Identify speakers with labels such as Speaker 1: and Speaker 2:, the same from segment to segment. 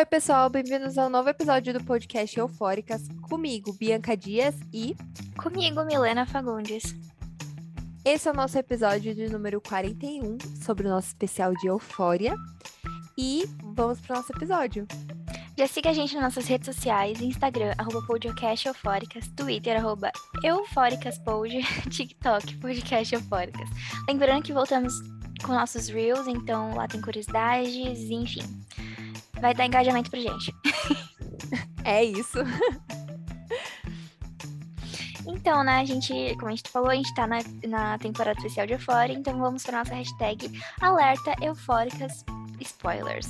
Speaker 1: Oi, pessoal, bem-vindos ao novo episódio do podcast Eufóricas, comigo, Bianca Dias e
Speaker 2: comigo, Milena Fagundes.
Speaker 1: Esse é o nosso episódio de número 41 sobre o nosso especial de Eufória. E vamos para o nosso episódio.
Speaker 2: Já siga a gente nas nossas redes sociais, Instagram, arroba podcast eufóricas, Twitter, arroba eufóricaspod, TikTok, podcast eufóricas. Lembrando que voltamos com nossos reels, então lá tem curiosidades, enfim. Vai dar engajamento pra gente.
Speaker 1: é isso.
Speaker 2: Então, né, a gente, como a gente falou, a gente tá na, na temporada especial de Eufória, então vamos pra nossa hashtag alerta eufóricas spoilers.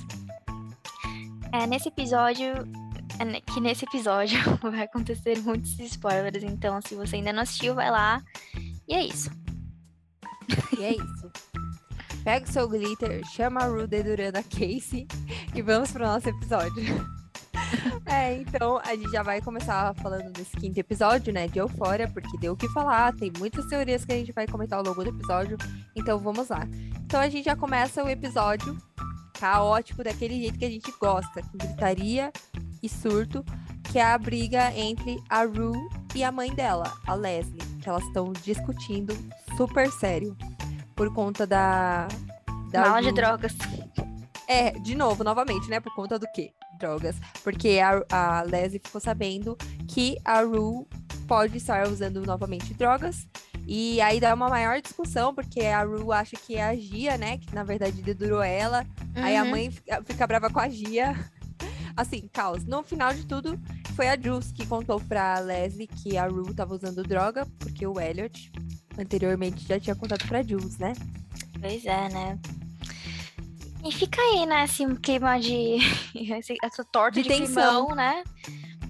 Speaker 2: É, nesse episódio, é, que nesse episódio vai acontecer muitos spoilers, então se você ainda não assistiu, vai lá. E é isso.
Speaker 1: E é isso. Pega o seu glitter, chama a Rue dedurando a Casey e vamos pro nosso episódio. É, então a gente já vai começar falando desse quinto episódio, né, de Eufória, porque deu o que falar, tem muitas teorias que a gente vai comentar ao longo do episódio, então vamos lá. Então a gente já começa o episódio caótico daquele jeito que a gente gosta, com gritaria e surto, que é a briga entre a Rue e a mãe dela, a Leslie, que elas estão discutindo super sério por conta da. da
Speaker 2: Mala de drogas.
Speaker 1: É, de novo, novamente, né? Por conta do quê? Drogas. Porque a, a Leslie ficou sabendo que a Rue pode estar usando novamente drogas. E aí dá uma maior discussão, porque a Rue acha que é a Gia, né? Que na verdade dedurou ela. Uhum. Aí a uhum. mãe fica, fica brava com a Gia. Assim, caos. No final de tudo, foi a Jules que contou pra Leslie que a Rue tava usando droga, porque o Elliot anteriormente já tinha contado pra Jules, né?
Speaker 2: Pois é, né? E fica aí, né, assim, clima de. essa torta de, de tensão, climão, né?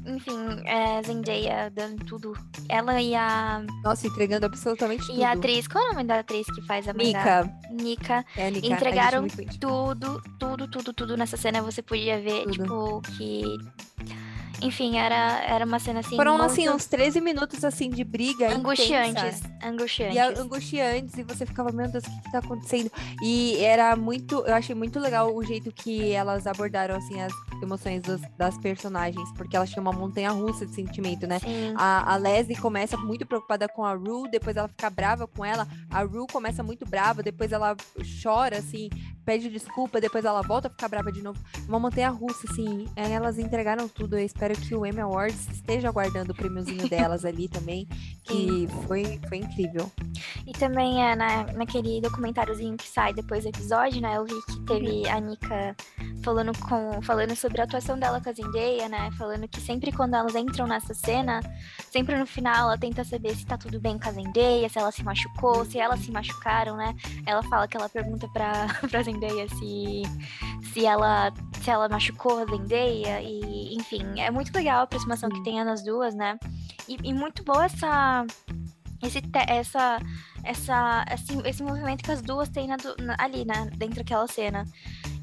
Speaker 2: Enfim, é, Zendaya dando tudo. Ela e a.
Speaker 1: Nossa, entregando absolutamente tudo.
Speaker 2: E a atriz, qual é o nome da atriz que faz a
Speaker 1: Nika.
Speaker 2: Da... Nika.
Speaker 1: É, Nika.
Speaker 2: Entregaram tudo, tudo, tudo, tudo nessa cena. Você podia ver, tudo. tipo, que enfim, era, era uma cena assim.
Speaker 1: Foram
Speaker 2: muito...
Speaker 1: assim, uns 13 minutos assim de briga.
Speaker 2: Angustiantes.
Speaker 1: Intensa.
Speaker 2: Angustiantes.
Speaker 1: E angustiantes, e você ficava, meu Deus, o que, que tá acontecendo? E era muito. Eu achei muito legal o jeito que elas abordaram assim as emoções dos, das personagens, porque elas tinham uma montanha russa de sentimento, né? A, a Leslie começa muito preocupada com a Rue, depois ela fica brava com ela. A Rue começa muito brava, depois ela chora, assim, pede desculpa, depois ela volta a ficar brava de novo. Uma montanha russa, assim. Elas entregaram tudo. Eu espero que o Emmy Awards esteja aguardando o prêmiozinho delas ali também, que foi, foi incrível.
Speaker 2: E também é na, naquele documentáriozinho que sai depois do episódio, né? Eu vi que teve a Nika falando, com, falando sobre a atuação dela com a Zendaya, né? Falando que sempre quando elas entram nessa cena, sempre no final ela tenta saber se tá tudo bem com a Zendaya, se ela se machucou, se elas se machucaram, né? Ela fala que ela pergunta pra, pra Zendaya se, se, ela, se ela machucou a Zendaya, e enfim, é muito legal a aproximação que tem nas duas, né? E, e muito boa essa esse, essa, essa, esse, esse movimento que as duas têm na, na, ali, né, dentro daquela cena.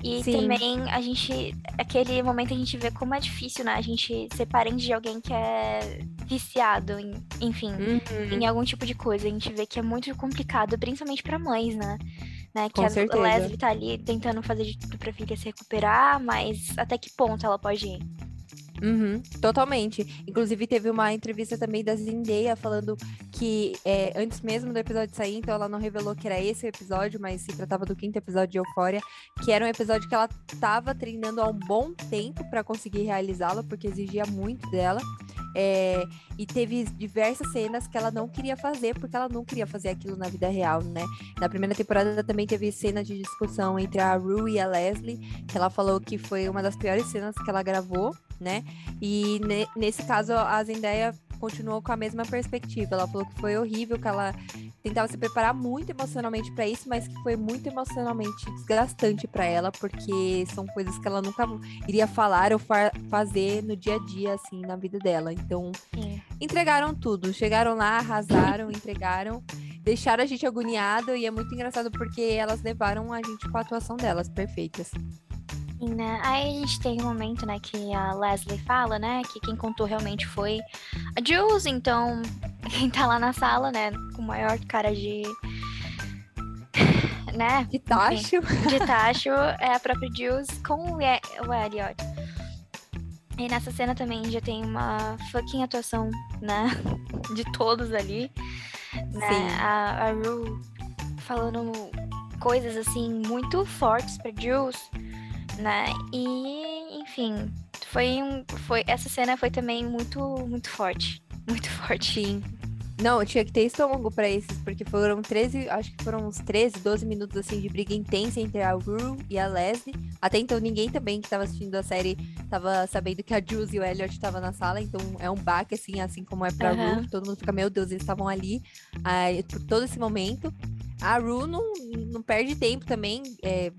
Speaker 2: E Sim. também a gente, aquele momento a gente vê como é difícil, né, a gente ser parente de alguém que é viciado, em, enfim, uhum. em algum tipo de coisa. A gente vê que é muito complicado, principalmente para mães, né? Né, que a. Leslie tá ali tentando fazer de tudo pra filha se recuperar, mas até que ponto ela pode ir?
Speaker 1: Uhum, totalmente. Inclusive, teve uma entrevista também da Zendaya falando que é, antes mesmo do episódio sair, então ela não revelou que era esse o episódio, mas se tratava do quinto episódio de Euphoria, que era um episódio que ela estava treinando há um bom tempo para conseguir realizá-lo, porque exigia muito dela. É, e teve diversas cenas que ela não queria fazer, porque ela não queria fazer aquilo na vida real, né? Na primeira temporada também teve cena de discussão entre a Rue e a Leslie, que ela falou que foi uma das piores cenas que ela gravou, né? E ne nesse caso, a Zendaya continuou com a mesma perspectiva. Ela falou que foi horrível, que ela tentava se preparar muito emocionalmente para isso, mas que foi muito emocionalmente desgastante para ela, porque são coisas que ela nunca iria falar ou fa fazer no dia a dia, assim, na vida dela. Então, é. entregaram tudo. Chegaram lá, arrasaram, entregaram. Deixaram a gente agoniado e é muito engraçado porque elas levaram a gente com a atuação delas perfeitas.
Speaker 2: Sim, né? Aí a gente tem um momento, né, que a Leslie fala, né, que quem contou realmente foi a Jules, então quem tá lá na sala, né, com maior cara de. né?
Speaker 1: De tacho.
Speaker 2: De tacho é a própria Jules com o, o Elliot. E nessa cena também já tem uma fucking atuação, né? De todos ali. Né?
Speaker 1: Sim.
Speaker 2: A, a Rue falando coisas assim muito fortes pra Jules, né? E, enfim, foi um. Foi, essa cena foi também muito, muito forte. Muito forte.
Speaker 1: Sim. Não, tinha que ter estômago pra esses, porque foram 13, acho que foram uns 13, 12 minutos assim de briga intensa entre a Rue e a Leslie. Até então ninguém também que tava assistindo a série tava sabendo que a Jules e o Elliot estavam na sala, então é um baque assim, assim como é pra
Speaker 2: Aham.
Speaker 1: Rue, todo mundo fica, meu Deus, eles estavam ali aí, por todo esse momento. A Rue não, não perde tempo também, é,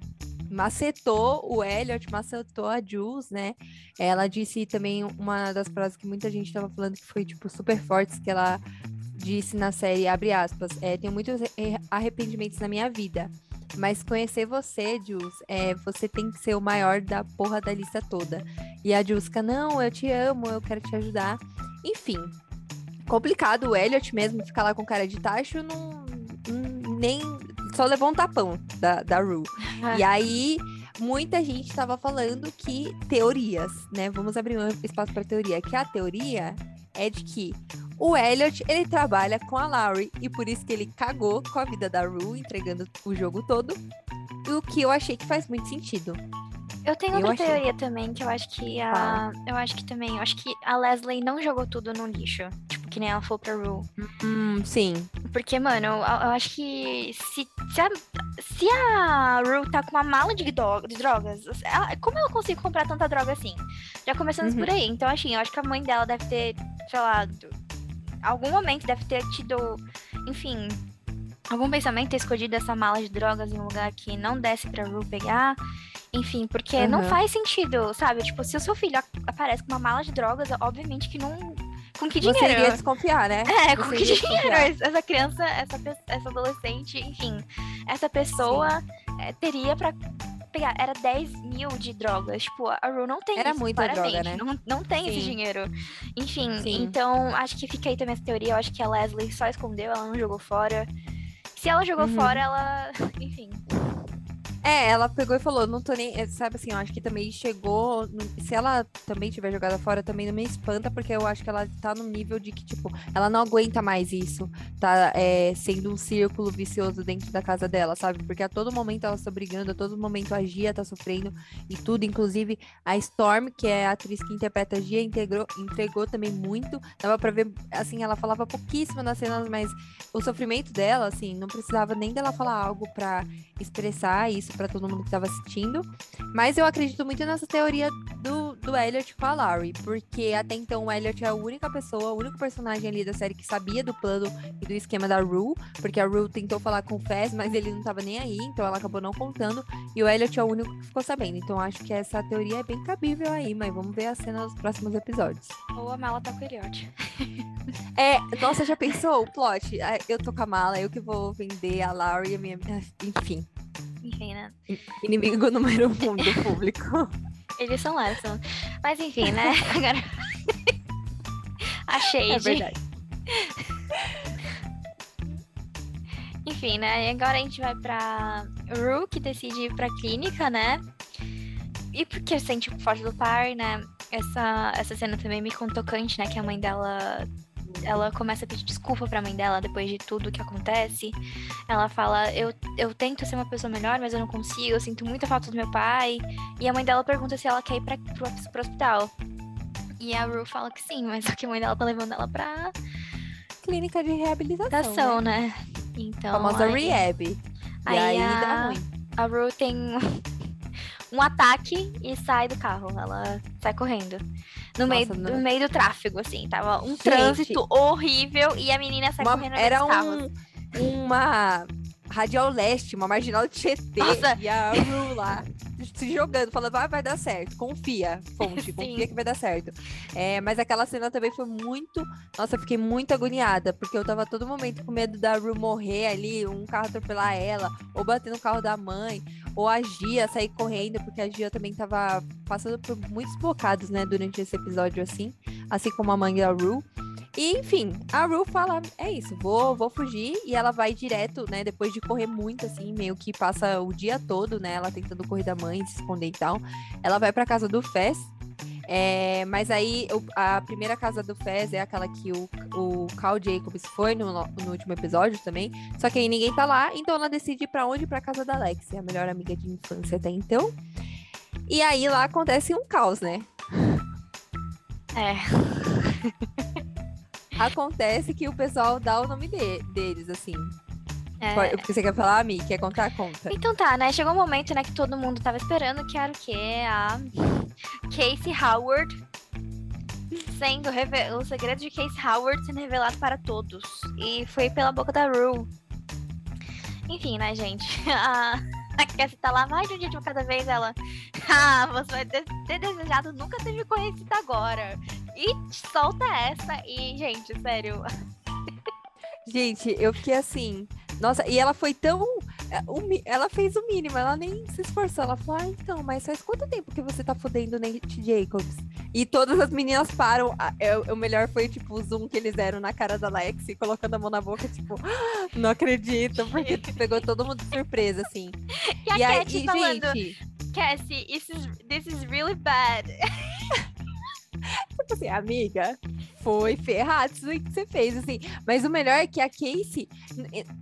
Speaker 1: macetou o Elliot, macetou a Jules, né? Ela disse também uma das frases que muita gente tava falando que foi, tipo, super fortes, que ela disse na série, abre aspas, é, tenho muitos arrependimentos na minha vida, mas conhecer você, Jules, é, você tem que ser o maior da porra da lista toda. E a Jules fica, não, eu te amo, eu quero te ajudar. Enfim, complicado o Elliot mesmo ficar lá com cara de tacho, não, não- nem só levou um tapão da, da Rue. E aí, muita gente estava falando que teorias, né? Vamos abrir um espaço para teoria. Que a teoria é de que o Elliot, ele trabalha com a Laurie e por isso que ele cagou com a vida da Rue, entregando o jogo todo. O que eu achei que faz muito sentido.
Speaker 2: Eu tenho
Speaker 1: Eu
Speaker 2: outra
Speaker 1: achei.
Speaker 2: teoria também, que eu acho que a. Eu acho que também. Eu acho que a Leslie não jogou tudo no lixo. Que nem ela falou pra Rue.
Speaker 1: Hum, sim.
Speaker 2: Porque, mano, eu, eu acho que se, se, a, se a Rue tá com uma mala de, do- de drogas, ela- como ela consegue comprar tanta droga assim? Já começando
Speaker 1: Uhum.
Speaker 2: por aí. Então, assim, eu acho que a mãe dela deve ter, sei lá, do- algum momento deve ter tido, enfim, algum pensamento ter escondido essa mala de drogas em um lugar que não desse pra Rue pegar. Enfim, porque não
Speaker 1: Aham.
Speaker 2: faz sentido, sabe? Tipo, se o seu filho aparece com uma mala de drogas, obviamente que não. Com que
Speaker 1: Você
Speaker 2: dinheiro?
Speaker 1: iria desconfiar, né?
Speaker 2: É, com
Speaker 1: Você
Speaker 2: que dinheiro essa criança, essa, essa adolescente, enfim, essa pessoa é, teria pra pegar. Era 10 mil de drogas. Tipo, a Ru não tem
Speaker 1: Era
Speaker 2: isso,
Speaker 1: muita droga, né?
Speaker 2: Não, não tem esse
Speaker 1: Sim.
Speaker 2: dinheiro. Enfim,
Speaker 1: Sim.
Speaker 2: então acho que fica aí também essa teoria. Eu acho que a Leslie só escondeu, ela não jogou fora. Se ela jogou
Speaker 1: Uhum.
Speaker 2: fora, ela. Enfim.
Speaker 1: É, ela pegou e falou, não tô nem. é, Sabe assim, eu acho que também chegou. no- Se ela também tiver jogada fora, também não me espanta, porque eu acho que ela tá num nível de que, tipo, ela não aguenta mais isso. Tá é, sendo um círculo vicioso dentro da casa dela, sabe? Porque a todo momento ela tá brigando, a todo momento a Gia tá sofrendo e tudo. Inclusive, a Storm, que é a atriz que interpreta a Gia, integrou, entregou também muito. Dava pra ver, assim, ela falava pouquíssimo nas cenas, mas o sofrimento dela, assim, não precisava nem dela falar algo pra expressar isso pra todo mundo que tava assistindo. Mas eu acredito muito nessa teoria do, do Elliot com a Laurie, porque até então o Elliot é a única pessoa, o único personagem ali da série que sabia do plano e do esquema da Rue, porque a Rue tentou falar com o Fez, mas ele não tava nem aí, então ela acabou não contando, e o Elliot é o único que ficou sabendo. Então acho que essa teoria é bem cabível aí, mas vamos ver a cena nos próximos episódios.
Speaker 2: Ou a mala tá com.
Speaker 1: É, nossa, já pensou o plot? Eu tô com a mala, eu que vou vender a Laurie, a minha... enfim,
Speaker 2: Enfim, né?
Speaker 1: inimigo número um do público.
Speaker 2: Eles são Larson. Mas enfim, né? Agora. a Shade.
Speaker 1: É verdade.
Speaker 2: Enfim, né? E agora a gente vai pra Rue, que decide ir pra clínica, né? E porque sente o forte do par, né? Essa, essa cena também me contou tocante, né? Que a mãe dela. Ela começa a pedir desculpa pra mãe dela depois de tudo que acontece. Ela fala: eu, eu tento ser uma pessoa melhor, mas eu não consigo. Eu sinto muita falta do meu pai. E a mãe dela pergunta se ela quer ir pra, pro, pro hospital. E a Rue fala que sim, mas só que a mãe dela tá levando ela pra
Speaker 1: Clínica de reabilitação,
Speaker 2: ação,
Speaker 1: né?
Speaker 2: né? Então.
Speaker 1: Famosa
Speaker 2: aí-
Speaker 1: rehab. E
Speaker 2: Aí
Speaker 1: aí,
Speaker 2: a-
Speaker 1: dá ruim.
Speaker 2: a Rue tem um ataque e sai do carro. Ela sai correndo. No, meio,
Speaker 1: Nossa,
Speaker 2: no
Speaker 1: não-
Speaker 2: meio do tráfego, assim. Tava um
Speaker 1: Gente.
Speaker 2: trânsito horrível e a menina sai
Speaker 1: Uma-
Speaker 2: correndo
Speaker 1: era
Speaker 2: carros.
Speaker 1: um, uma radial leste, uma marginal de Tietê.
Speaker 2: Nossa.
Speaker 1: E a Ru lá se jogando, falando, vai, vai dar certo. Confia, fonte, confia que vai dar certo. É, mas aquela cena também foi muito. Nossa, eu fiquei muito agoniada, porque eu tava todo momento com medo da Ru morrer ali, um carro atropelar ela, ou bater no carro da mãe, ou a Gia sair correndo, porque a Gia também tava passando por muitos bocados, né, durante esse episódio, assim, assim como a mãe da Ru. E, enfim, a Ru fala, é isso, vou, vou fugir. E ela vai direto, né? Depois de correr muito, assim, meio que passa o dia todo, né? Ela tentando correr da mãe, se esconder e tal. Ela vai pra casa do Fez. É, mas aí a primeira casa do Fez é aquela que o, o Carl Jacobs foi no, no último episódio também. Só que aí ninguém tá lá, então ela decide ir pra onde? Pra casa da Alexia, a melhor amiga de infância até então. E aí lá acontece um caos, né?
Speaker 2: É.
Speaker 1: Acontece que o pessoal dá o nome de- deles, assim.
Speaker 2: é.
Speaker 1: Pode- Porque você quer falar, Mi? Quer contar? Conta.
Speaker 2: Então tá, né? Chegou um momento, né, que todo mundo tava esperando, que era o quê? A Casey Howard sendo reve- o segredo de Casey Howard sendo revelado para todos. E foi pela boca da Rue. Enfim, né, gente? A, a Cassie tá lá mais de um dia de uma cada vez, ela. Ah, você vai ter, ter desejado nunca ter me conhecido agora. E solta essa. E, gente, sério.
Speaker 1: Gente, eu fiquei assim. Nossa, e ela foi tão. é, Ela fez o mínimo, ela nem se esforçou. Ela falou: Ah, então, mas faz quanto tempo que você tá fodendo Nate Jacobs? E todas as meninas param. a- é, O melhor foi, tipo, o zoom que eles deram na cara da Lexi, colocando a mão na boca, tipo, "Ah, não acredito, porque pegou todo mundo de surpresa, assim.
Speaker 2: E a
Speaker 1: e aí,
Speaker 2: Cat falando,
Speaker 1: gente,
Speaker 2: Cassie, this is, this is really bad.
Speaker 1: tipo assim, amiga, foi ferrado isso que você fez, assim. Mas o melhor é que a Casey,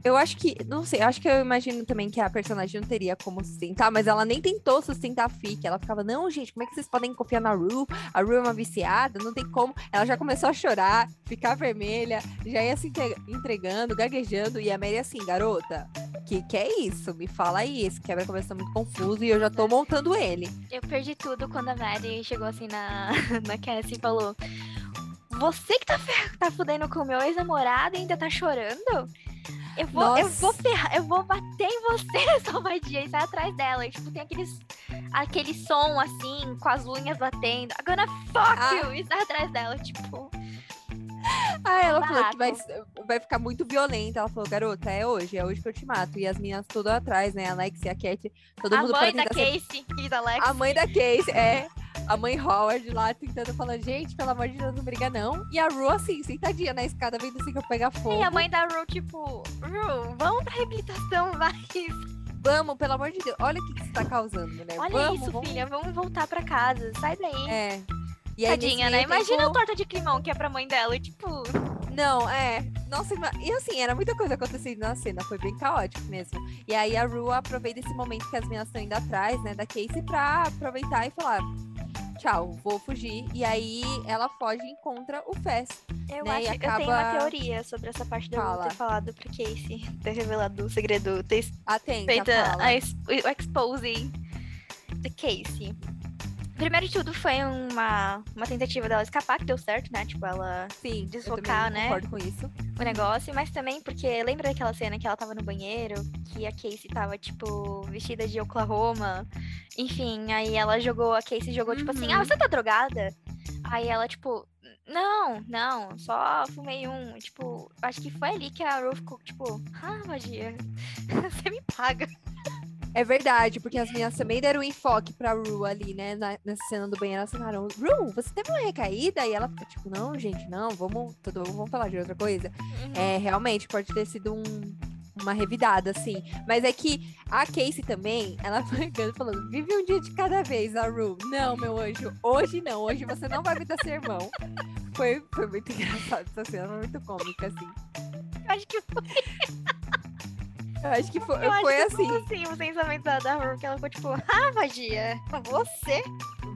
Speaker 1: eu acho que, não sei, acho que eu imagino também que a personagem não teria como sustentar, mas ela nem tentou sustentar a Fic. Ela ficava, não, gente, como é que vocês podem confiar na Rue? A Rue é uma viciada, não tem como. Ela já começou a chorar, ficar vermelha, já ia se entre- entregando, gaguejando, e a Mary assim, garota, que que é isso? Me fala aí, esse quebra-cabeça tá muito confuso e eu já tô montando ele.
Speaker 2: Eu perdi tudo quando a Maddie chegou assim na, na Cassie e falou: Você que tá, tá fudendo com o meu ex-namorado e ainda tá chorando? Eu vou, eu vou ferrar, eu vou bater em você, sua vadia, e sai atrás dela. E, tipo, tem aqueles, aquele som assim, com as unhas batendo. Gonna fuck
Speaker 1: Ah.
Speaker 2: you! E sai atrás dela, tipo.
Speaker 1: Ah, ela falou que vai, vai ficar muito violenta. Ela falou, garota, é hoje, é hoje que eu te mato. E as meninas tudo atrás, né? A Alex e a Cat, todo
Speaker 2: a
Speaker 1: mundo
Speaker 2: mãe
Speaker 1: pra
Speaker 2: da
Speaker 1: ser-
Speaker 2: Casey e da Alex.
Speaker 1: A mãe da Casey, é. A mãe Howard lá tentando falar, gente, pelo amor de Deus, não briga não. E a Ru, assim, sentadinha na escada, vendo assim que eu pegar fogo.
Speaker 2: E a mãe da Ru, tipo, Ru, vamos pra reabilitação, vai.
Speaker 1: Vamos, pelo amor de Deus. Olha o que, que você tá causando, né?
Speaker 2: Olha
Speaker 1: vamos,
Speaker 2: isso,
Speaker 1: vamos.
Speaker 2: filha, vamos voltar pra casa, sai daí.
Speaker 1: É. E aí,
Speaker 2: Tadinha, né? Imagina a torta de climão que é pra mãe dela, e tipo,
Speaker 1: Não, é. Nossa, e assim, era muita coisa acontecendo na cena, foi bem caótico mesmo. E aí a Ru aproveita esse momento que as meninas estão indo atrás, né, da Casey pra aproveitar e falar: tchau, vou fugir. E aí ela foge e encontra o Fess.
Speaker 2: eu
Speaker 1: Né,
Speaker 2: acho que eu tenho uma
Speaker 1: acaba-
Speaker 2: teoria sobre essa parte da
Speaker 1: Fala.
Speaker 2: ter falado pra Casey, ter revelado o segredo, ter
Speaker 1: Atenta,
Speaker 2: feito a, ex- o exposing da Casey. Primeiro de tudo foi uma, uma tentativa dela escapar, que deu certo, né? Tipo, ela
Speaker 1: Sim,
Speaker 2: desfocar, né?
Speaker 1: concordo com isso.
Speaker 2: o negócio, mas também porque lembra daquela cena que ela tava no banheiro, que a Casey tava, tipo, vestida de Oklahoma. Enfim, aí ela jogou, a Casey jogou, tipo assim,
Speaker 1: Uhum.
Speaker 2: ah, você tá drogada? Aí ela, tipo, não, não, só fumei um. Tipo, acho que foi ali que a Ru ficou, tipo, ah, magia, você me paga.
Speaker 1: É verdade, porque as meninas também deram um enfoque pra Ru ali, né? na- nessa cena do banheiro, elas falaram, Ru, você teve uma recaída? E ela fica tipo, não, gente, não, vamos, tudo, vamos falar de outra coisa. É, realmente, pode ter sido um- uma revidada, assim. Mas é que a Casey também, ela foi falando, vive um dia de cada vez, a Ru. Não, meu anjo, hoje não, hoje você não vai me dar sermão. Foi, foi muito engraçado essa cena, foi muito cômica, assim.
Speaker 2: Eu acho que foi,
Speaker 1: Eu acho que foi,
Speaker 2: eu
Speaker 1: foi assim.
Speaker 2: foi assim o pensamento da, da Ru, que ela ficou, tipo, ah, magia, você?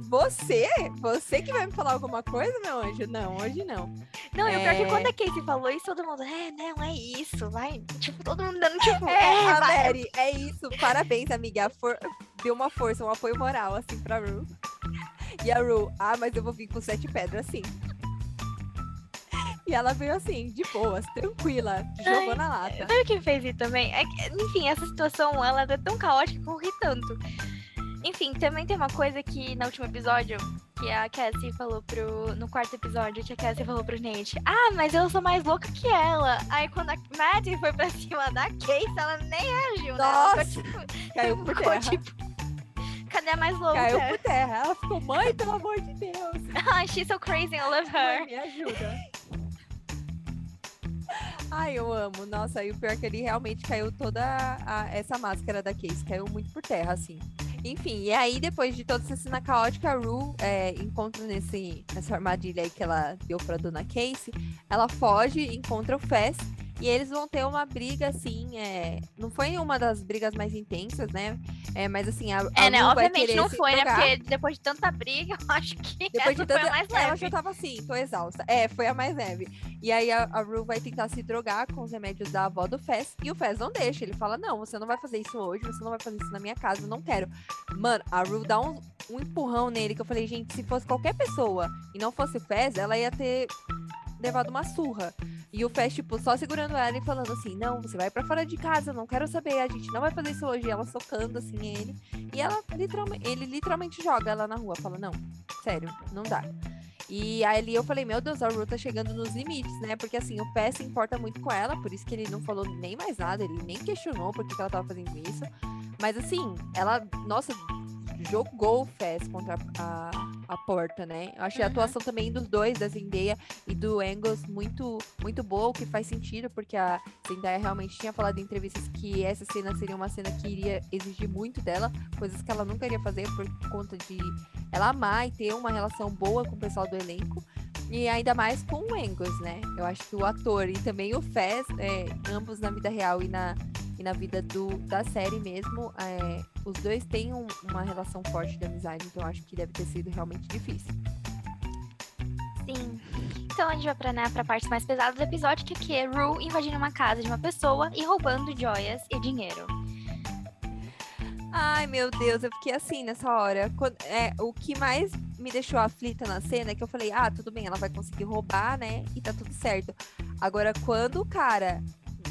Speaker 1: Você? Você que vai me falar alguma coisa, meu anjo? Não, hoje não.
Speaker 2: Não, e o pior é
Speaker 1: É.
Speaker 2: que quando a Casey falou isso, todo mundo, é, não, é isso, vai. Tipo, todo mundo dando, tipo,
Speaker 1: É,
Speaker 2: é.
Speaker 1: Mary, é isso. Parabéns, amiga. For... Deu uma força, um apoio moral, assim, pra Ru. E a Ru, ah, mas eu vou vir com sete pedras, assim. E ela veio assim, de boas, tranquila, jogou
Speaker 2: Ai,
Speaker 1: na lata.
Speaker 2: Sabe quem fez isso também? É que, enfim, essa situação, ela é tão caótica que eu ri tanto. Enfim, também tem uma coisa que no último episódio, que a Cassie falou pro. No quarto episódio, que a Cassie falou pro Nate: Ah, mas eu sou mais louca que ela. Aí quando a Maddie foi pra cima da Casey, ela nem reagiu, né? Ela
Speaker 1: Nossa,
Speaker 2: ficou tipo.
Speaker 1: Caiu por
Speaker 2: ficou,
Speaker 1: terra.
Speaker 2: tipo, Cadê a mais louca?
Speaker 1: Caiu por terra. Ela ficou, mãe, pelo amor de Deus.
Speaker 2: She's so crazy, I love
Speaker 1: Mãe,
Speaker 2: her.
Speaker 1: me ajuda. Ai, eu amo. Nossa, e o pior é que ele realmente caiu toda a- essa máscara da Case. Caiu muito por terra, assim. Enfim, e aí depois de toda essa cena caótica, a Rue é, encontra nesse, nessa armadilha aí que ela deu pra dona Casey, ela foge, encontra o Fess e eles vão ter uma briga, assim, é... não foi uma das brigas mais intensas, né? É, mas assim, a, a
Speaker 2: É, né? Obviamente não foi, né? Porque depois de tanta briga, eu acho que
Speaker 1: Depois de
Speaker 2: foi
Speaker 1: tanta...
Speaker 2: a mais leve.
Speaker 1: já tava assim, tô exausta. É, foi a mais leve. E aí a, a Rue vai tentar se drogar com os remédios da avó do Fez. E o Fez não deixa. Ele fala: Não, você não vai fazer isso hoje, você não vai fazer isso na minha casa, eu não quero. Mano, a Rue dá um, um empurrão nele que eu falei, gente, se fosse qualquer pessoa e não fosse o Fez, ela ia ter levado uma surra. E o Fez, tipo, só segurando ela e falando assim: Não, você vai pra fora de casa, não quero saber, a gente não vai fazer isso hoje. E ela socando assim ele. E ela literalmente, ele literalmente joga ela na rua. Fala: Não, sério, não dá. E ali eu falei, meu Deus, a Ru tá chegando nos limites, né? Porque assim, o Pé se importa muito com ela, por isso que ele não falou nem mais nada, ele nem questionou por que que ela tava fazendo isso. Mas assim, ela, nossa, jogou o Fez contra a, a porta, né? Eu achei a
Speaker 2: Uhum.
Speaker 1: atuação também dos dois, da Zendaya e do Angus, muito, muito boa, o que faz sentido, porque a Zendaya realmente tinha falado em entrevistas que essa cena seria uma cena que iria exigir muito dela, coisas que ela nunca iria fazer por conta de ela amar e ter uma relação boa com o pessoal do elenco. E ainda mais com o Angus, né? Eu acho que o ator e também o Fez, é, ambos na vida real e na, e na vida do, da série mesmo, é, os dois têm um- uma relação forte de amizade, então eu acho que deve ter sido realmente difícil.
Speaker 2: Sim. Então a gente vai pra, né, pra parte mais pesada do episódio, que aqui é Rue invadindo uma casa de uma pessoa e roubando joias e dinheiro.
Speaker 1: Ai, meu Deus, eu fiquei assim nessa hora. Quando- é, o que mais me deixou aflita na cena é que eu falei, ah, tudo bem, ela vai conseguir roubar, né? E tá tudo certo. Agora, quando o cara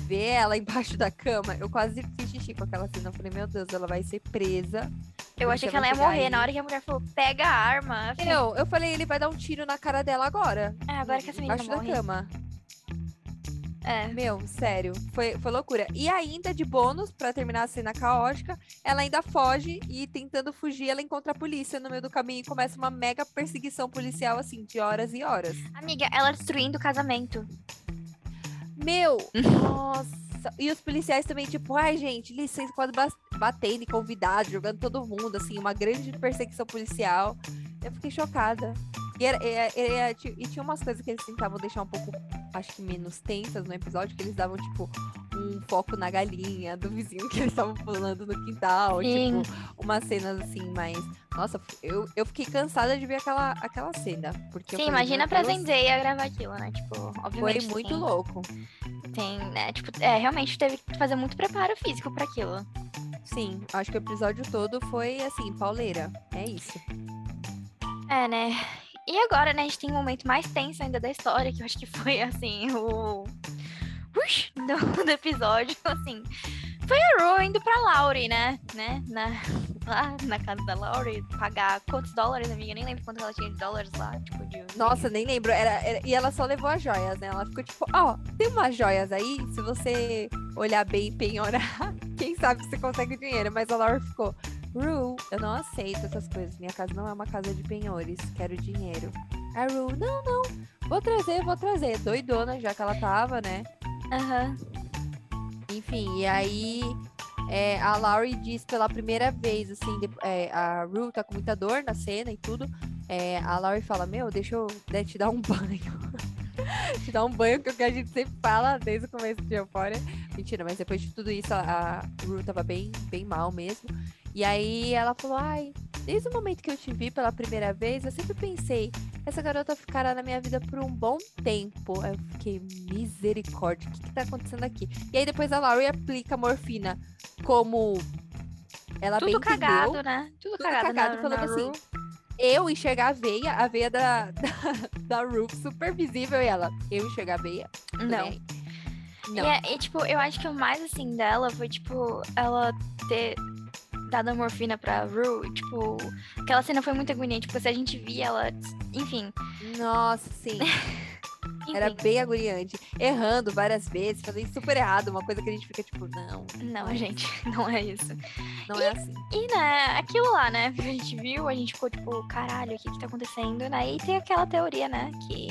Speaker 1: vê ela embaixo da cama, eu quase fiz xixi com aquela cena. Eu falei, meu Deus, ela vai ser presa.
Speaker 2: Eu achei que ela ia morrer
Speaker 1: aí.
Speaker 2: na hora que a mulher falou, pega a arma. Eu
Speaker 1: Eu, eu falei, ele vai dar um tiro na cara dela agora.
Speaker 2: É, agora que essa menina
Speaker 1: Embaixo da
Speaker 2: morre.
Speaker 1: cama.
Speaker 2: É.
Speaker 1: Meu, sério, foi, foi loucura. E ainda, de bônus, pra terminar a cena caótica, ela ainda foge e tentando fugir, ela encontra a polícia no meio do caminho e começa uma mega perseguição policial, assim, de horas e horas.
Speaker 2: Amiga, ela destruindo o casamento.
Speaker 1: Meu, nossa. E os policiais também, tipo, ai, gente, licença, quase batendo em convidado, jogando todo mundo, assim, uma grande perseguição policial. Eu fiquei chocada. E, era, era- era- e tinha umas coisas que eles tentavam deixar um pouco, acho que menos tensas no episódio, que eles davam, tipo, um foco na galinha do vizinho que eles estavam pulando no quintal.
Speaker 2: Sim.
Speaker 1: Tipo, umas cenas assim, mais. Nossa, eu, eu fiquei cansada de ver aquela, aquela cena. Porque
Speaker 2: Sim,
Speaker 1: falei,
Speaker 2: imagina pra Zendaya gravar aquilo, né? Tipo,
Speaker 1: Foi
Speaker 2: obviamente.
Speaker 1: muito
Speaker 2: tem,
Speaker 1: louco.
Speaker 2: Tem, né? Tipo, é, realmente teve que fazer muito preparo físico pra aquilo.
Speaker 1: Sim, acho que o episódio todo foi assim, pauleira. É isso.
Speaker 2: É, né? E agora, né, a gente tem um momento mais tenso ainda da história, que eu acho que foi, assim, o... Ush, do, do episódio, assim... Foi a Ro indo pra Laurie, né? né? Na, lá na casa da Laurie, pagar quantos dólares, amiga? Nem lembro quanto ela tinha de dólares lá, tipo, de...
Speaker 1: Nossa, nem lembro. Era, era- e ela só levou as joias, né? Ela ficou tipo, ó, tem umas joias aí, se você olhar bem e penhorar, quem sabe você consegue dinheiro. Mas a Laura ficou, Ru, eu não aceito essas coisas. Minha casa não é uma casa de penhores, quero dinheiro. A Ru, não, não, vou trazer, vou trazer. Doidona, já que ela tava, né?
Speaker 2: Aham.
Speaker 1: Enfim, e aí é, a Laurie diz pela primeira vez, assim, de- é, a Rue tá com muita dor na cena e tudo. é, a Laurie fala, meu, deixa eu né, te dar um banho. te dar um banho, que é o que a gente sempre fala desde o começo de Euphoria. Mentira, mas depois de tudo isso, a, a Rue tava bem, bem mal mesmo. E aí ela falou, ai, desde o momento que eu te vi pela primeira vez, eu sempre pensei, essa garota ficará na minha vida por um bom tempo. Aí eu fiquei, misericórdia, o que que tá acontecendo aqui? E aí depois a Laurie aplica a morfina como ela bem
Speaker 2: Tudo
Speaker 1: entendeu.
Speaker 2: cagado, né? Tudo,
Speaker 1: Tudo
Speaker 2: cagado,
Speaker 1: cagado,
Speaker 2: na,
Speaker 1: falando
Speaker 2: na
Speaker 1: assim,
Speaker 2: Ru.
Speaker 1: Eu enxergar a veia, a veia da, da, da super visível e ela, eu enxergar a veia?
Speaker 2: Não.
Speaker 1: bem.
Speaker 2: E,
Speaker 1: Não.
Speaker 2: é- e, tipo, eu acho que o mais, assim, dela foi, tipo, ela ter dado a morfina pra Rue. e, Tipo, aquela cena foi muito agoniante, porque se a gente via ela, enfim.
Speaker 1: Nossa, sim. Era
Speaker 2: enfim.
Speaker 1: bem agoniante. Errando várias vezes, fazendo super errado. Uma coisa que a gente fica tipo, não,
Speaker 2: Não, gente, não é isso.
Speaker 1: não é assim.
Speaker 2: E, né, aquilo lá, né, a gente viu, a gente ficou tipo, caralho, o que que tá acontecendo, né? E tem aquela teoria, né, que,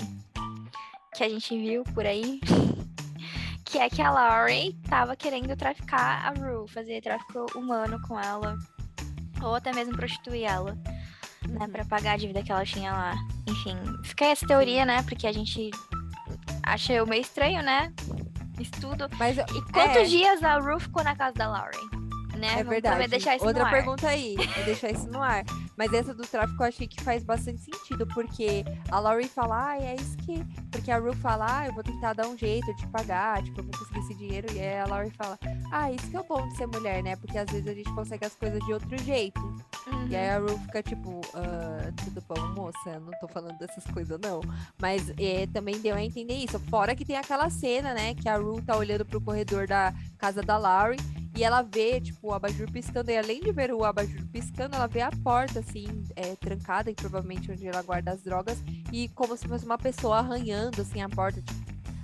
Speaker 2: que a gente viu por aí, que é que a Laurie tava querendo traficar a Rue, fazer tráfico humano com ela. Ou até mesmo prostituir ela, né? Pra pagar a dívida que ela tinha lá. Enfim, fica essa teoria, né? Porque a gente acha meio estranho, né? Estudo.
Speaker 1: Mas
Speaker 2: E quantos
Speaker 1: é,
Speaker 2: dias a Ruth ficou na casa da Lauren? Né?
Speaker 1: É
Speaker 2: Vamos
Speaker 1: verdade.
Speaker 2: deixar isso
Speaker 1: Outra pergunta aí, vou deixar isso no ar. Mas essa do tráfico eu achei que faz bastante sentido, porque a Laurie fala, ah, é isso que. Porque a Ruth fala, ah, eu vou tentar dar um jeito de pagar, tipo, eu vou conseguir esse dinheiro. E aí a Laurie fala, ah, isso que é o bom de ser mulher, né? Porque às vezes a gente consegue as coisas de outro jeito.
Speaker 2: Uhum.
Speaker 1: E aí a Ruth fica tipo, ah, tudo bom, moça? Não tô falando dessas coisas, não. Mas é, também deu a entender isso. Fora que tem aquela cena, né? Que a Ruth tá olhando pro corredor da casa da Laurie e ela vê, tipo, o abajur piscando. E além de ver o abajur piscando, ela vê a porta, assim, é, trancada, e provavelmente onde ela guarda as drogas. E como se fosse uma pessoa arranhando, assim, a porta, tipo,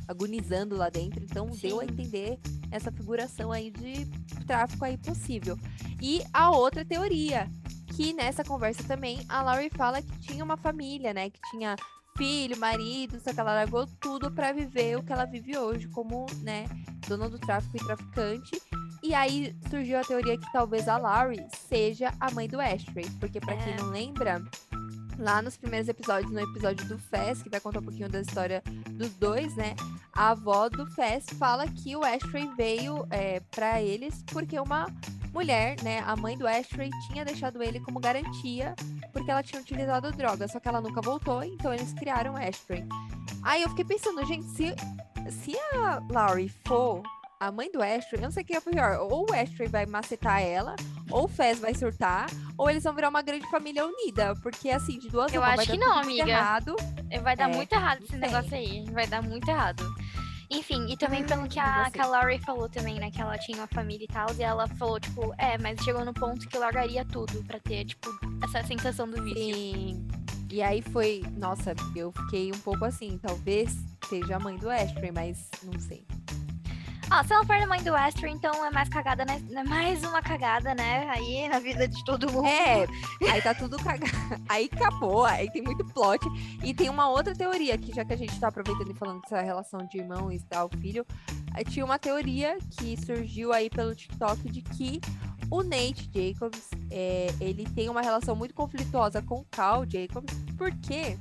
Speaker 1: agonizando lá dentro. Então deu a
Speaker 2: Sim.
Speaker 1: entender essa figuração aí de tráfico aí possível. E a outra teoria, que nessa conversa também a Laurie fala que tinha uma família, né? Que tinha filho, marido, só que ela largou tudo pra viver o que ela vive hoje como, né, dona do tráfico e traficante. E aí surgiu a teoria que talvez a Laurie seja a mãe do Ashtray, porque pra quem
Speaker 2: É.
Speaker 1: não lembra, lá nos primeiros episódios, no episódio do Fez, que vai contar um pouquinho da história dos dois, né? A avó do Fez fala que o Ashtray veio é, para eles porque uma mulher, né, a mãe do Ashtray, tinha deixado ele como garantia porque ela tinha utilizado droga, só que ela nunca voltou, então eles criaram o Ashtray. Aí eu fiquei pensando, gente, se, se a Laurie for a mãe do Ashtray, eu não sei o que é pior, ou o Ashtray vai macetar ela, ou o Fez vai surtar, ou eles vão virar uma grande família unida, porque assim, de duas
Speaker 2: Eu
Speaker 1: uma,
Speaker 2: acho que não, amiga.
Speaker 1: errado.
Speaker 2: Vai dar
Speaker 1: É,
Speaker 2: muito errado esse negócio aí. Vai dar muito errado. Enfim, e também
Speaker 1: Ai,
Speaker 2: pelo que a, que a Laurie falou também, né? Que ela tinha uma família e tal. E ela falou, tipo, é, mas chegou no ponto que largaria tudo pra ter, tipo, essa sensação do vício.
Speaker 1: Sim. E aí foi, nossa, eu fiquei um pouco assim, talvez seja a mãe do Ashtray, mas não sei.
Speaker 2: Ó, se ela for a mãe do Astro, então é mais cagada, né? É mais uma cagada, né? Aí na vida de todo mundo.
Speaker 1: É, aí tá tudo cagado. Aí acabou, aí tem muito plot. E tem uma outra teoria, que já que a gente tá aproveitando e falando dessa relação de irmão e tal, filho, aí tinha uma teoria que surgiu aí pelo TikTok de que o Nate Jacobs, é, ele tem uma relação muito conflituosa com o Cal Jacobs, porque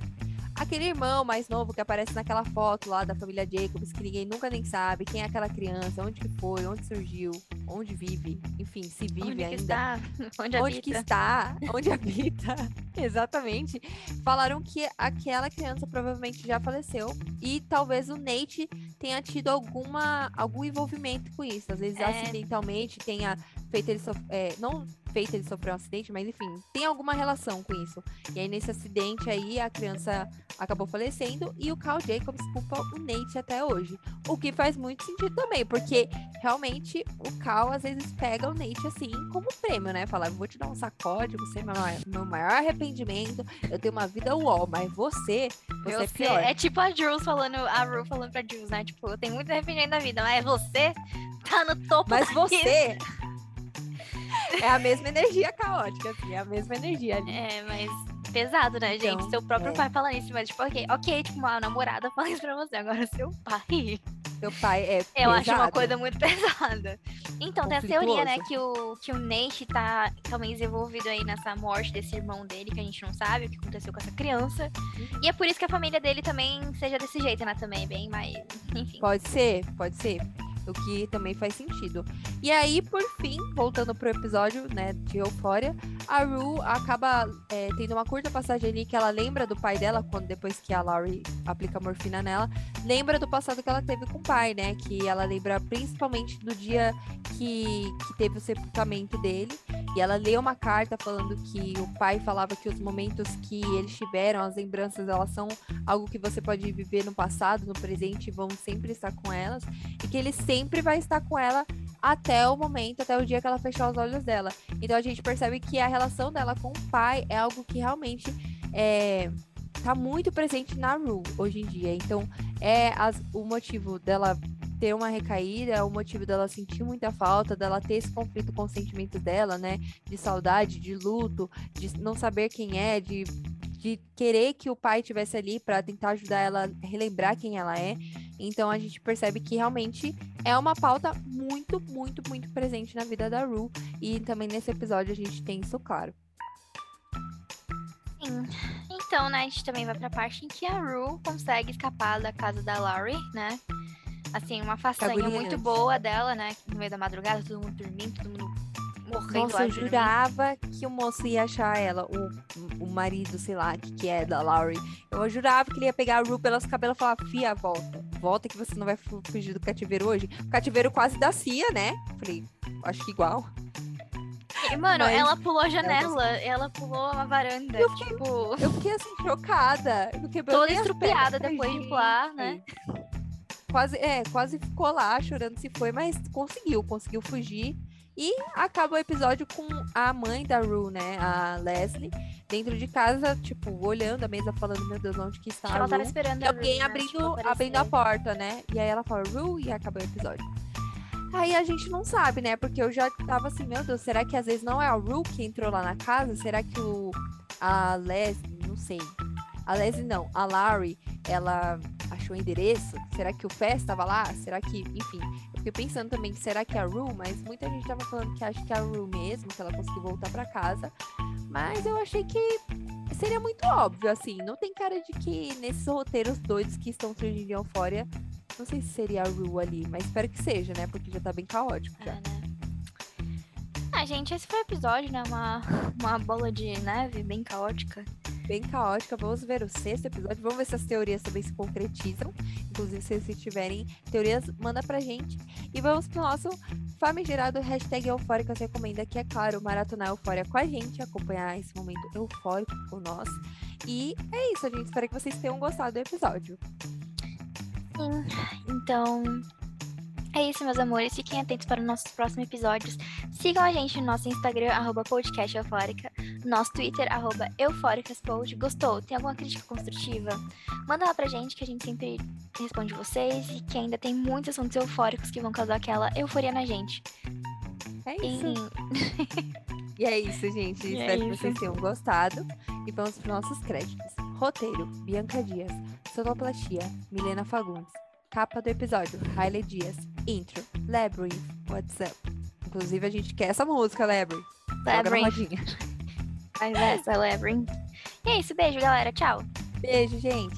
Speaker 1: aquele irmão mais novo que aparece naquela foto lá da família Jacobs, que ninguém nunca nem sabe quem é aquela criança, onde que foi, onde surgiu, onde vive, enfim, se vive
Speaker 2: Onde
Speaker 1: ainda
Speaker 2: está? Onde,
Speaker 1: onde que está, onde habita, exatamente. Falaram que aquela criança provavelmente já faleceu e talvez o Nate tenha tido alguma algum envolvimento com isso. Às vezes
Speaker 2: É.
Speaker 1: acidentalmente tenha feito ele sof- é, não feito ele sofrer um acidente, mas enfim, tem alguma relação com isso. E aí nesse acidente aí a criança acabou falecendo e o Carl Jacobs culpa o Nate até hoje. O que faz muito sentido também, porque realmente o Cal às vezes pega o Nate assim como prêmio, né? Fala, vou te dar um sacode, você é meu, maior- meu maior arrependimento, eu tenho uma vida uol, mas você, você, é pior.
Speaker 2: é tipo a Jules falando, a Ru falando pra Jules, né? Tipo, eu tenho muito arrependimento da vida, mas você tá no topo
Speaker 1: Mas você é a mesma energia caótica, assim, é a mesma energia ali.
Speaker 2: É, mas pesado, né,
Speaker 1: Então,
Speaker 2: gente? Seu próprio
Speaker 1: é.
Speaker 2: pai falando isso, mas tipo, ok, ok, tipo, uma namorada fala isso pra você, agora seu pai.
Speaker 1: Seu pai é
Speaker 2: Eu acho uma
Speaker 1: pesado.
Speaker 2: coisa muito pesada. Então, tem a teoria, né, que o, que o Nate tá talvez envolvido aí nessa morte desse irmão dele, que a gente não sabe o que aconteceu com essa criança.
Speaker 1: Uhum.
Speaker 2: E é por isso que a família dele também seja desse jeito, né, também, bem, mas, enfim.
Speaker 1: Pode ser, pode ser. O que também faz sentido. E aí, por fim, voltando pro episódio, né, de Euphoria, a Rue acaba é, tendo uma curta passagem ali que ela lembra do pai dela, quando depois que a Laurie aplica morfina nela, lembra do passado que ela teve com o pai, né? Que ela lembra principalmente do dia que, que teve o sepultamento dele. E ela lê uma carta falando que o pai falava que os momentos que eles tiveram, as lembranças, elas são algo que você pode viver no passado, no presente, e vão sempre estar com elas e que ele sempre vai estar com ela até o momento, até o dia que ela fechar os olhos dela. Então a gente percebe que a relação dela com o pai é algo que realmente é, tá muito presente na Rue hoje em dia. Então é as- o motivo dela ter uma recaída, o motivo dela sentir muita falta, dela ter esse conflito com os sentimentos dela, né? De saudade, de luto, de não saber quem é, de de querer que o pai estivesse ali para tentar ajudar ela a relembrar quem ela é. Então a gente percebe que realmente é uma pauta muito, muito, muito presente na vida da Rue. E também nesse episódio a gente tem isso claro.
Speaker 2: Sim. Então, né, a gente também vai pra parte em que a Rue consegue escapar da casa da Laurie, né? Assim, uma façanha muito boa dela, né? No meio da madrugada, todo mundo dormindo, todo mundo morrendo
Speaker 1: Nossa, eu jurava que o moço ia achar ela, o, o marido, sei lá, que, que é da Laurie. Eu jurava que ele ia pegar a Rue pelos cabelos e falar, fia, volta. Volta que você não vai fugir do cativeiro hoje. O cativeiro quase da Cia, né? Falei, acho que igual.
Speaker 2: E, mano, Mas... ela pulou a janela, ela pulou a varanda, eu fiquei, tipo...
Speaker 1: Eu fiquei, assim, chocada.
Speaker 2: Toda estrupiada depois de pular, né?
Speaker 1: Quase, é, quase ficou lá chorando se foi, mas conseguiu, conseguiu fugir. E acaba o episódio com a mãe da Rue, né? A Leslie, dentro de casa, tipo, olhando a mesa, falando, meu Deus, onde que está
Speaker 2: a
Speaker 1: Ela
Speaker 2: tava esperando
Speaker 1: e alguém Rue, né? abrindo, né? abrindo a porta, né? E aí ela fala, Rue, e acaba o episódio. Aí a gente não sabe, né? Porque eu já tava assim, meu Deus, será que às vezes não é a Rue que entrou lá na casa? Será que o a Leslie, não sei. A Leslie não, a Larry, ela achou o endereço? Será que o Fess estava lá? Será que, enfim, fiquei pensando também que será que é a Rue, mas muita gente tava falando que acha que é a Rue mesmo, que ela conseguiu voltar para casa. Mas eu achei que seria muito óbvio, assim, não tem cara de que nesses roteiros doidos que estão surgindo em Euphoria não sei se seria a Rue ali, mas espero que seja, né? Porque já tá bem caótico já. É, né?
Speaker 2: Ah, gente, esse foi o episódio, né? Uma, uma bola de neve bem caótica.
Speaker 1: Bem caótica. Vamos ver o sexto episódio. Vamos ver se as teorias também se concretizam. Inclusive, se vocês tiverem teorias, manda pra gente. E vamos pro nosso famigerado hashtag Eufóricas Recomenda, que é claro, maratonar Eufória com a gente, acompanhar esse momento eufórico com nós. E é isso, gente. Espero que vocês tenham gostado do episódio.
Speaker 2: Sim, então é isso, meus amores. Fiquem atentos para os nossos próximos episódios. Sigam a gente no nosso Instagram, arroba podcast eufórica, nosso Twitter, arroba eufóricaspod. Gostou? Tem alguma crítica construtiva? Manda lá pra gente que a gente sempre responde vocês e que ainda tem muitos assuntos eufóricos que vão causar aquela euforia na gente.
Speaker 1: É isso. E, e é isso, gente. E Espero é que vocês tenham gostado. E vamos para nossos créditos. Roteiro, Bianca Dias. Sonoplastia, Milena Fagundes. Capa do episódio, Hailey Dias. Intro, Labyrinth, What's Up. Inclusive, a gente quer essa música, Labyrinth.
Speaker 2: Labyrinth. Essa, Labyrinth. E é isso, beijo, galera. Tchau.
Speaker 1: Beijo, gente.